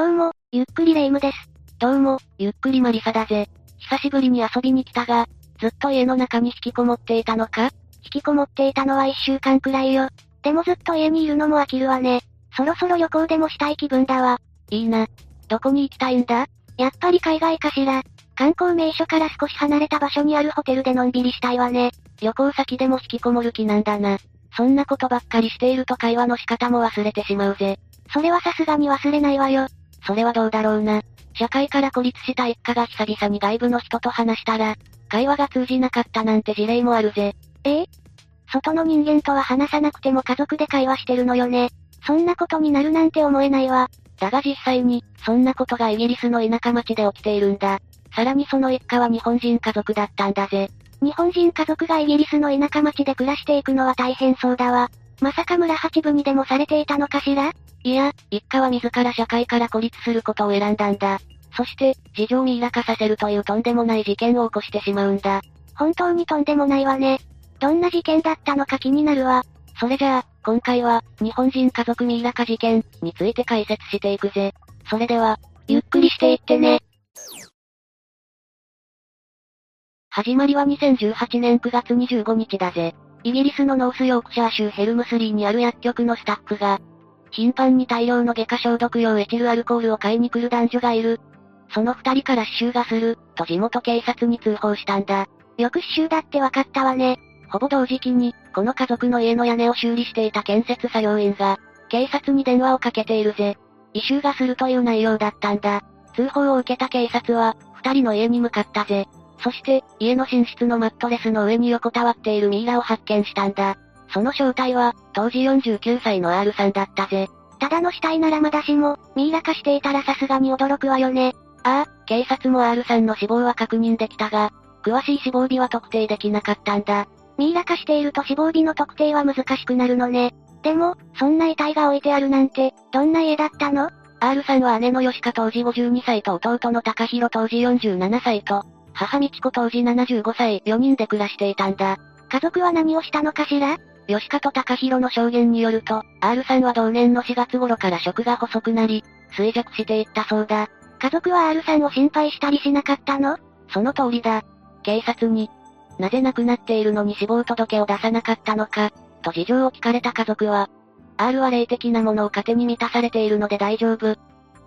どうも、ゆっくりレ夢ムです。どうも、ゆっくりマリサだぜ。久しぶりに遊びに来たが、ずっと家の中に引きこもっていたのか？引きこもっていたのは一週間くらいよ。でもずっと家にいるのも飽きるわね。そろそろ旅行でもしたい気分だわ。いいな。どこに行きたいんだ？やっぱり海外かしら。観光名所から少し離れた場所にあるホテルでのんびりしたいわね。旅行先でも引きこもる気なんだな。そんなことばっかりしていると会話の仕方も忘れてしまうぜ。それはさすがに忘れないわよ。それはどうだろうな。社会から孤立した一家が久々に外部の人と話したら、会話が通じなかったなんて事例もあるぜ。え？え外の人間とは話さなくても家族で会話してるのよね。そんなことになるなんて思えないわ。だが実際に、そんなことがイギリスの田舎町で起きているんだ。さらにその一家は日本人家族だったんだぜ。日本人家族がイギリスの田舎町で暮らしていくのは大変そうだわ。まさか村八分にでもされていたのかしら？いや、一家は自ら社会から孤立することを選んだんだ。そして、事情をミイラ化させるというとんでもない事件を起こしてしまうんだ。本当にとんでもないわね。どんな事件だったのか気になるわ。それじゃあ、今回は、日本人家族ミイラ化事件について解説していくぜ。それでは、ゆっくりしていってね。始まりは2018年9月25日だぜ。イギリスのノースヨークシャー州ヘルムスリーにある薬局のスタッフが、頻繁に大量の外科消毒用エチルアルコールを買いに来る男女がいる。その二人から死臭がする、と地元警察に通報したんだ。よく死臭だってわかったわね。ほぼ同時期に、この家族の家の屋根を修理していた建設作業員が、警察に電話をかけているぜ。異臭がするという内容だったんだ。通報を受けた警察は、二人の家に向かったぜ。そして、家の寝室のマットレスの上に横たわっているミイラを発見したんだ。その正体は、当時49歳の R さんだったぜ。ただの死体ならまだしも、ミイラ化していたらさすがに驚くわよね。ああ、警察も R さんの死亡は確認できたが、詳しい死亡日は特定できなかったんだ。ミイラ化していると死亡日の特定は難しくなるのね。でも、そんな遺体が置いてあるなんて、どんな家だったの ?R さんは姉の吉香当時52歳と弟の高弘当時47歳と、母道子当時75歳、4人で暮らしていたんだ。家族は何をしたのかしら？吉香と高弘の証言によると、R さんは同年の4月頃から食が細くなり、衰弱していったそうだ。家族は R さんを心配したりしなかったの？その通りだ。警察に、なぜ亡くなっているのに死亡届を出さなかったのか、と事情を聞かれた家族は、R は霊的なものを糧に満たされているので大丈夫。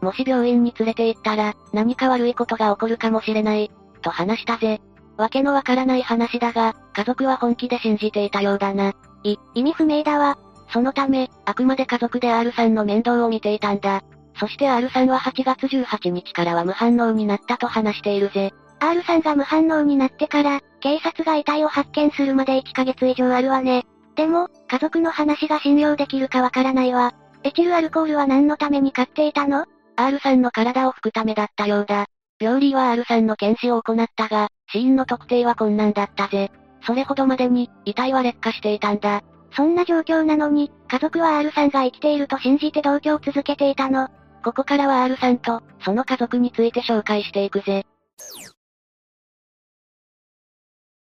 もし病院に連れて行ったら、何か悪いことが起こるかもしれない、と話したぜ。わけのわからない話だが、家族は本気で信じていたようだな。い、意味不明だわ。そのため、あくまで家族で R さんの面倒を見ていたんだ。そして R さんは8月18日からは無反応になったと話しているぜ。R さんが無反応になってから、警察が遺体を発見するまで1ヶ月以上あるわね。でも、家族の話が信用できるかわからないわ。エチルアルコールは何のために買っていたの ?R さんの体を拭くためだったようだ。病理は R さんの検視を行ったが、死因の特定は困難だったぜ。それほどまでに、遺体は劣化していたんだ。そんな状況なのに、家族は R さんが生きていると信じて同居を続けていたの。ここからは R さんと、その家族について紹介していくぜ。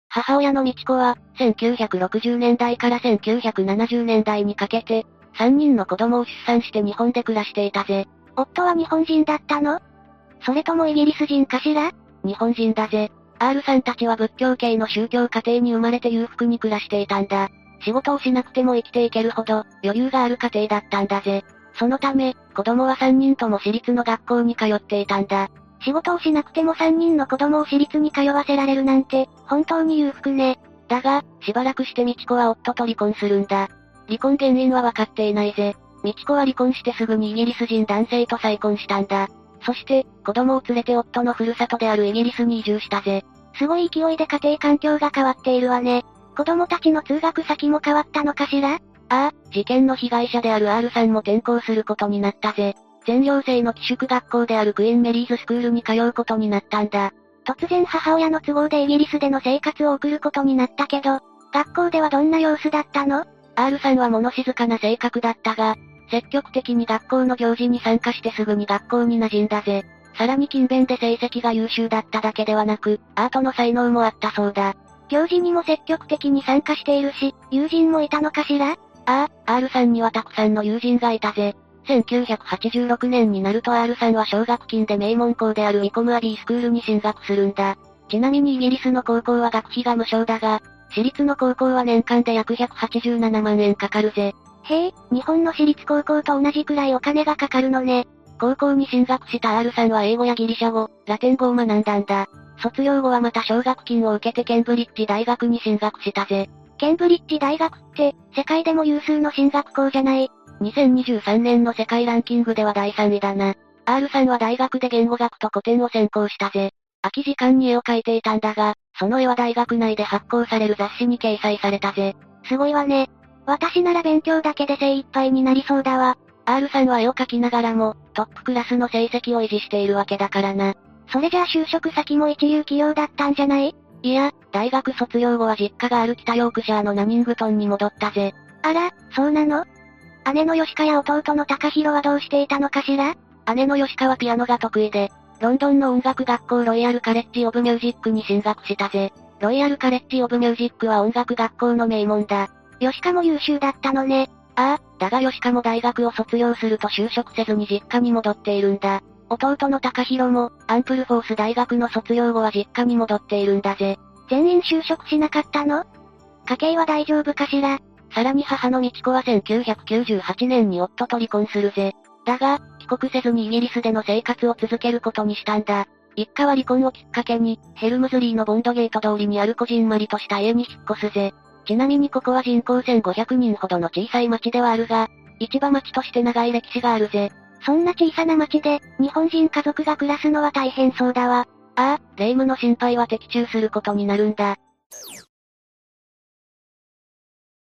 母親の美智子は、1960年代から1970年代にかけて、3人の子供を出産して日本で暮らしていたぜ。夫は日本人だったの？それともイギリス人かしら？日本人だぜ。R さんたちは仏教系の宗教家庭に生まれて裕福に暮らしていたんだ。仕事をしなくても生きていけるほど、余裕がある家庭だったんだぜ。そのため、子供は3人とも私立の学校に通っていたんだ。仕事をしなくても3人の子供を私立に通わせられるなんて、本当に裕福ね。だが、しばらくして美智子は夫と離婚するんだ。離婚原因は分かっていないぜ。美智子は離婚してすぐにイギリス人男性と再婚したんだ。そして、子供を連れて夫のふるさとであるイギリスに移住したぜ。すごい勢いで家庭環境が変わっているわね。子供たちの通学先も変わったのかしら？ああ、事件の被害者である R さんも転校することになったぜ。全寮制の寄宿学校であるクイーンメリーズスクールに通うことになったんだ。突然母親の都合でイギリスでの生活を送ることになったけど、学校ではどんな様子だったの ?R さんは物静かな性格だったが、積極的に学校の行事に参加してすぐに学校に馴染んだぜ。さらに勤勉で成績が優秀だっただけではなく、アートの才能もあったそうだ。行事にも積極的に参加しているし、友人もいたのかしら？ああ、R さんにはたくさんの友人がいたぜ。1986年になると R さんは奨学金で名門校であるウィコムアビースクールに進学するんだ。ちなみにイギリスの高校は学費が無償だが、私立の高校は年間で約187万円かかるぜ。へえ、日本の私立高校と同じくらいお金がかかるのね。高校に進学した R さんは英語やギリシャ語、ラテン語を学んだんだ。卒業後はまた奨学金を受けてケンブリッジ大学に進学したぜ。ケンブリッジ大学って、世界でも有数の進学校じゃない？2023年の世界ランキングでは第3位だな。R さんは大学で言語学と古典を専攻したぜ。空き時間に絵を描いていたんだが、その絵は大学内で発行される雑誌に掲載されたぜ。すごいわね。私なら勉強だけで精一杯になりそうだわ。R さんは絵を描きながらも、トップクラスの成績を維持しているわけだからな。それじゃあ就職先も一流企業だったんじゃない？いや、大学卒業後は実家がある北ヨークシャーのナニングトンに戻ったぜ。あら、そうなの？姉の吉川や弟の高弘はどうしていたのかしら？姉の吉川はピアノが得意で、ロンドンの音楽学校ロイヤルカレッジオブミュージックに進学したぜ。ロイヤルカレッジオブミュージックは音楽学校の名門だ。吉川も優秀だったのね。ああ、だが吉川も大学を卒業すると就職せずに実家に戻っているんだ。弟の高弘も、アンプルフォース大学の卒業後は実家に戻っているんだぜ。全員就職しなかったの？家計は大丈夫かしら？さらに母の美智子は1998年に夫と離婚するぜ。だが、帰国せずにイギリスでの生活を続けることにしたんだ。一家は離婚をきっかけに、ヘルムズリーのボンドゲート通りにあるこじんまりとした家に引っ越すぜ。ちなみにここは人口1500人ほどの小さい町ではあるが、市場町として長い歴史があるぜ。そんな小さな町で、日本人家族が暮らすのは大変そうだわ。ああ、霊夢の心配は的中することになるんだ。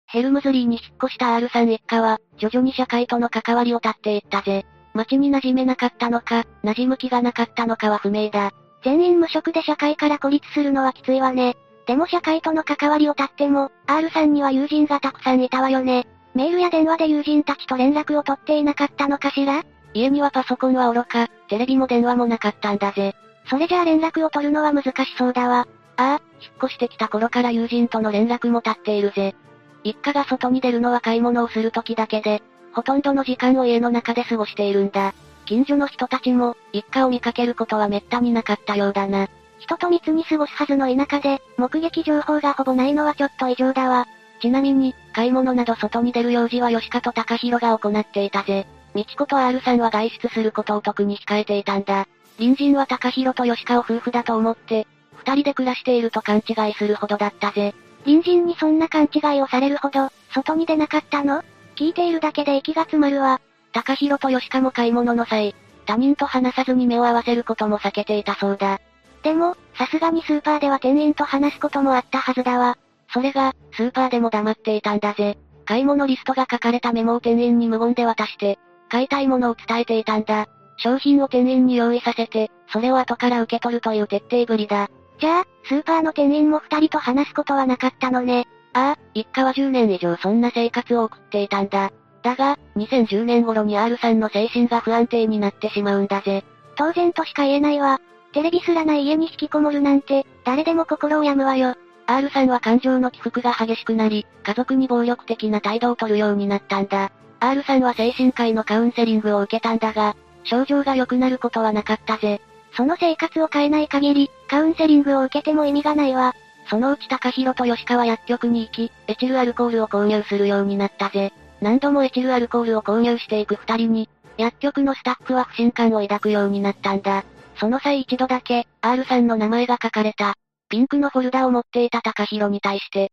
ヘルムズリーに引っ越した R さん一家は、徐々に社会との関わりを絶っていったぜ。街に馴染めなかったのか、馴染む気がなかったのかは不明だ。全員無職で社会から孤立するのはきついわね。でも社会との関わりを絶っても、R さんには友人がたくさんいたわよね。メールや電話で友人たちと連絡を取っていなかったのかしら？家にはパソコンは愚か、テレビも電話もなかったんだぜ。それじゃあ連絡を取るのは難しそうだわ。ああ、引っ越してきた頃から友人との連絡も立っているぜ。一家が外に出るのは買い物をする時だけで、ほとんどの時間を家の中で過ごしているんだ。近所の人たちも、一家を見かけることは滅多になかったようだな。人と密に過ごすはずの田舎で、目撃情報がほぼないのはちょっと異常だわ。ちなみに、買い物など外に出る用事は吉川と高弘が行っていたぜ。美智子と R さんは外出することを特に控えていたんだ。隣人は高弘と吉川夫婦だと思って、二人で暮らしていると勘違いするほどだったぜ。隣人にそんな勘違いをされるほど、外に出なかったの？聞いているだけで息が詰まるわ。高弘と吉川も買い物の際、他人と話さずに目を合わせることも避けていたそうだ。でも、さすがにスーパーでは店員と話すこともあったはずだわ。それが、スーパーでも黙っていたんだぜ。買い物リストが書かれたメモを店員に無言で渡して、買いたいものを伝えていたんだ。商品を店員に用意させて、それを後から受け取るという徹底ぶりだ。じゃあ、スーパーの店員も二人と話すことはなかったのね。ああ、一家は10年以上そんな生活を送っていたんだ。だが、2010年頃に R さんの精神が不安定になってしまうんだぜ。当然としか言えないわ。テレビすらない家に引きこもるなんて、誰でも心を病むわよ。R さんは感情の起伏が激しくなり、家族に暴力的な態度を取るようになったんだ。R さんは精神科医のカウンセリングを受けたんだが、症状が良くなることはなかったぜ。その生活を変えない限り、カウンセリングを受けても意味がないわ。そのうち高弘と吉川薬局に行き、エチルアルコールを購入するようになったぜ。何度もエチルアルコールを購入していく二人に、薬局のスタッフは不信感を抱くようになったんだ。その際一度だけ、R さんの名前が書かれた、ピンクのフォルダを持っていた高弘に対して、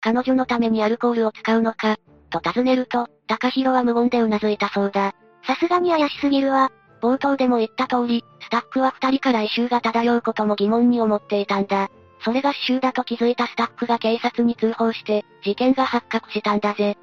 彼女のためにアルコールを使うのか、と尋ねると、高弘は無言で頷いたそうだ。さすがに怪しすぎるわ。冒頭でも言った通り、スタッフは二人から異臭が漂うことも疑問に思っていたんだ。それが死臭だと気づいたスタッフが警察に通報して、事件が発覚したんだぜ。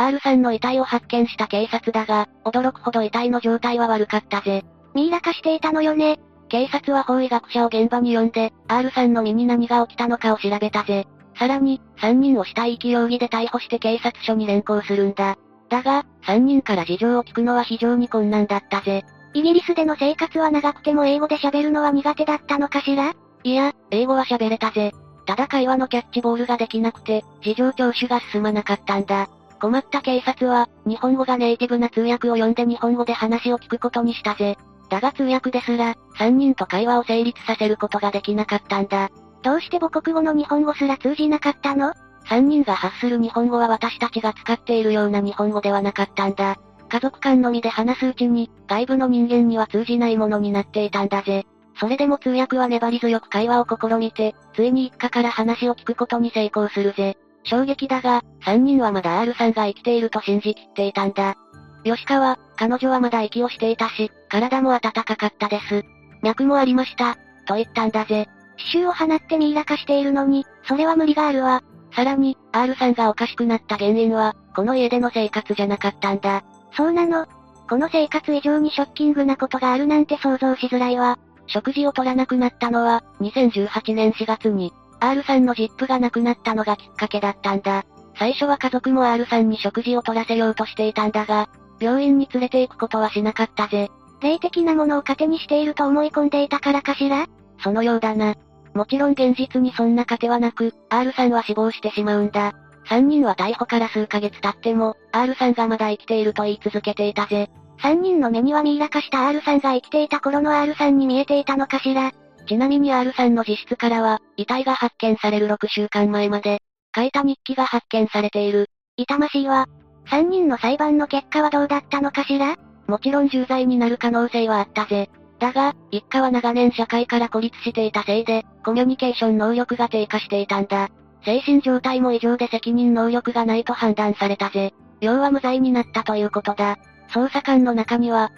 R さんの遺体を発見した警察だが、驚くほど遺体の状態は悪かったぜ。ミイラ化していたのよね。警察は法医学者を現場に呼んで、R さんの身に何が起きたのかを調べたぜ。さらに、3人を死体遺棄容疑で逮捕して警察署に連行するんだ。だが、3人から事情を聞くのは非常に困難だったぜ。イギリスでの生活は長くても英語で喋るのは苦手だったのかしら？いや、英語は喋れたぜ。ただ会話のキャッチボールができなくて、事情聴取が進まなかったんだ。困った警察は、日本語がネイティブな通訳を呼んで日本語で話を聞くことにしたぜ。だが通訳ですら、3人と会話を成立させることができなかったんだ。どうして母国語の日本語すら通じなかったの ?3 人が発する日本語は私たちが使っているような日本語ではなかったんだ。家族間のみで話すうちに、外部の人間には通じないものになっていたんだぜ。それでも通訳は粘り強く会話を試みて、ついに一家から話を聞くことに成功するぜ。衝撃だが、3人はまだ R さんが生きていると信じきっていたんだ。吉川、彼女はまだ息をしていたし、体も温かかったです。脈もありました、と言ったんだぜ。刺繍を放ってミイラ化しているのに、それは無理があるわ。さらに、R さんがおかしくなった原因は、この家での生活じゃなかったんだ。そうなのこの生活以上にショッキングなことがあるなんて想像しづらいわ。食事を取らなくなったのは、2018年4月に、R さんのジップがなくなったのがきっかけだったんだ。最初は家族も R さんに食事を取らせようとしていたんだが、病院に連れて行くことはしなかったぜ。霊的なものを糧にしていると思い込んでいたからかしら？そのようだな。もちろん現実にそんな糧はなく、R さんは死亡してしまうんだ。3人は逮捕から数ヶ月経っても、R さんがまだ生きていると言い続けていたぜ。3人の目にはミイラ化した R さんが生きていた頃の R さんに見えていたのかしら？ちなみに R さんの自室からは、遺体が発見される6週間前まで、書いた日記が発見されている。痛ましいわ。3人の裁判の結果はどうだったのかしら？もちろん重罪になる可能性はあったぜ。だが、一家は長年社会から孤立していたせいで、コミュニケーション能力が低下していたんだ。精神状態も異常で責任能力がないと判断されたぜ。要は無罪になったということだ。捜査官の中には、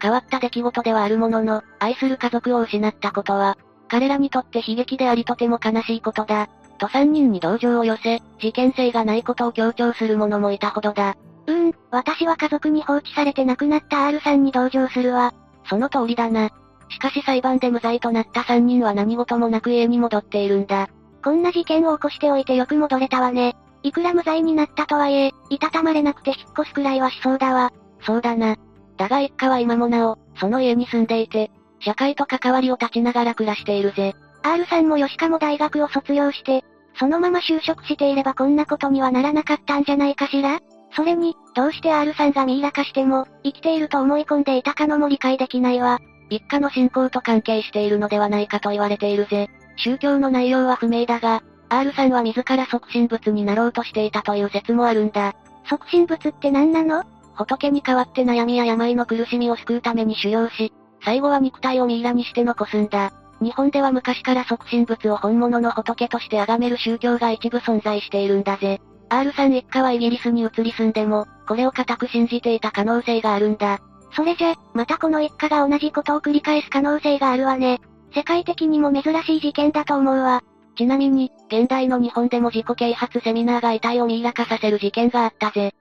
変わった出来事ではあるものの、愛する家族を失ったことは、彼らにとって悲劇でありとても悲しいことだ。と3人に同情を寄せ、事件性がないことを強調する者もいたほどだ。うーん、私は家族に放置されて亡くなった R さんに同情するわ。その通りだな。しかし裁判で無罪となった3人は何事もなく家に戻っているんだ。こんな事件を起こしておいてよく戻れたわね。いくら無罪になったとはいえ、いたたまれなくて引っ越すくらいはしそうだわ。そうだな。だが一家は今もなお、その家に住んでいて、社会と関わりを断ちながら暮らしているぜ。R さんも吉川も大学を卒業して、そのまま就職していればこんなことにはならなかったんじゃないかしら？それに、どうして R さんがミイラ化しても、生きていると思い込んでいたかのも理解できないわ。一家の信仰と関係しているのではないかと言われているぜ。宗教の内容は不明だが、R さんは自ら即身仏になろうとしていたという説もあるんだ。即身仏って何なの？仏に代わって悩みや病の苦しみを救うために修行し、最後は肉体をミイラにして残すんだ。日本では昔から即身仏を本物の仏として崇める宗教が一部存在しているんだぜ。R さん一家はイギリスに移り住んでも、これを固く信じていた可能性があるんだ。それじゃ、またこの一家が同じことを繰り返す可能性があるわね。世界的にも珍しい事件だと思うわ。ちなみに、現代の日本でも自己啓発セミナーが遺体をミイラ化させる事件があったぜ。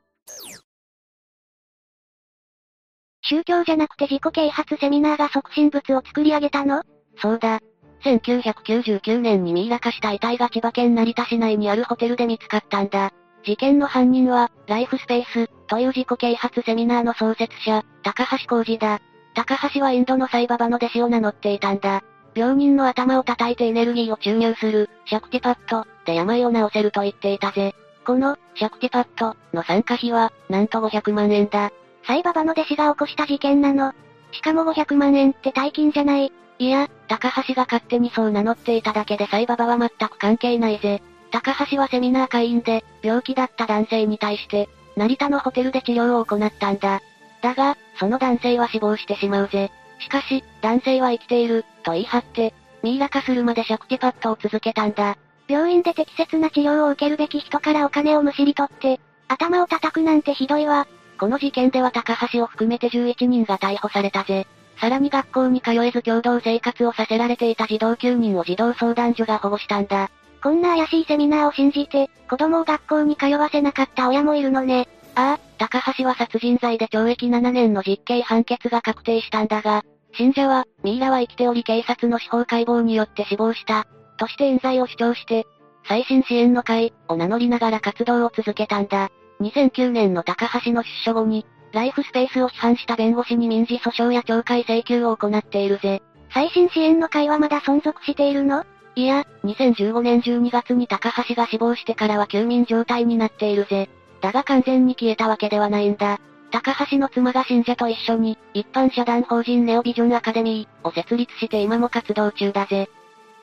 宗教じゃなくて自己啓発セミナーが即身仏を作り上げたの？そうだ。1999年にミイラ化した遺体が千葉県成田市内にあるホテルで見つかったんだ。事件の犯人は、ライフスペース、という自己啓発セミナーの創設者、高橋弘二だ。高橋はインドのサイババの弟子を名乗っていたんだ。病人の頭を叩いてエネルギーを注入する、シャクティパッド、で病を治せると言っていたぜ。この、シャクティパッド、の参加費は、なんと500万円だ。サイババの弟子が起こした事件なの。しかも500万円って大金じゃない。いや、高橋が勝手にそう名乗っていただけでサイババは全く関係ないぜ。高橋はセミナー会員で、病気だった男性に対して、成田のホテルで治療を行ったんだ。だが、その男性は死亡してしまうぜ。しかし、男性は生きている、と言い張って、ミイラ化するまでシャクティパッドを続けたんだ。病院で適切な治療を受けるべき人からお金をむしり取って、頭を叩くなんてひどいわ。この事件では高橋を含めて11人が逮捕されたぜ。さらに学校に通えず共同生活をさせられていた児童9人を児童相談所が保護したんだ。こんな怪しいセミナーを信じて、子供を学校に通わせなかった親もいるのね。ああ、高橋は殺人罪で懲役7年の実刑判決が確定したんだが、信者は、ミイラは生きており警察の司法解剖によって死亡した、として冤罪を主張して、最新支援の会、を名乗りながら活動を続けたんだ。2009年の高橋の出所後に、ライフスペースを批判した弁護士に民事訴訟や懲戒請求を行っているぜ。最新支援の会はまだ存続しているの？いや、2015年12月に高橋が死亡してからは休眠状態になっているぜ。だが完全に消えたわけではないんだ。高橋の妻が信者と一緒に、一般社団法人ネオビジョンアカデミーを設立して今も活動中だぜ。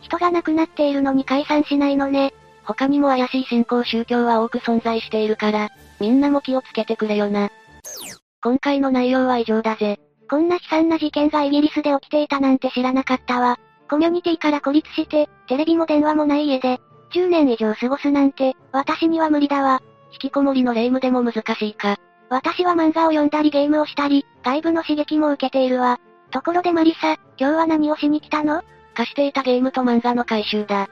人が亡くなっているのに解散しないのね。他にも怪しい信仰宗教は多く存在しているから、みんなも気をつけてくれよな。今回の内容は以上だぜ。こんな悲惨な事件がイギリスで起きていたなんて知らなかったわ。コミュニティから孤立して、テレビも電話もない家で、10年以上過ごすなんて、私には無理だわ。引きこもりの霊夢でも難しいか。私は漫画を読んだりゲームをしたり、外部の刺激も受けているわ。ところでマリサ、今日は何をしに来たの？貸していたゲームと漫画の回収だ。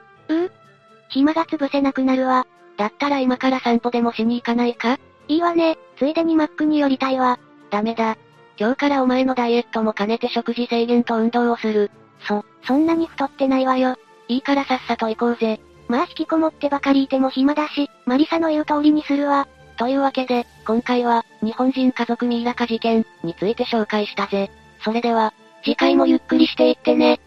暇が潰せなくなるわ。だったら今から散歩でもしに行かないか？いいわね、ついでにマックに寄りたいわ。ダメだ。今日からお前のダイエットも兼ねて食事制限と運動をする。そ、そんなに太ってないわよ。いいからさっさと行こうぜ。まあ引きこもってばかりいても暇だし、マリサの言う通りにするわ。というわけで、今回は、日本人家族ミイラ化事件について紹介したぜ。それでは、次回もゆっくりしていってね。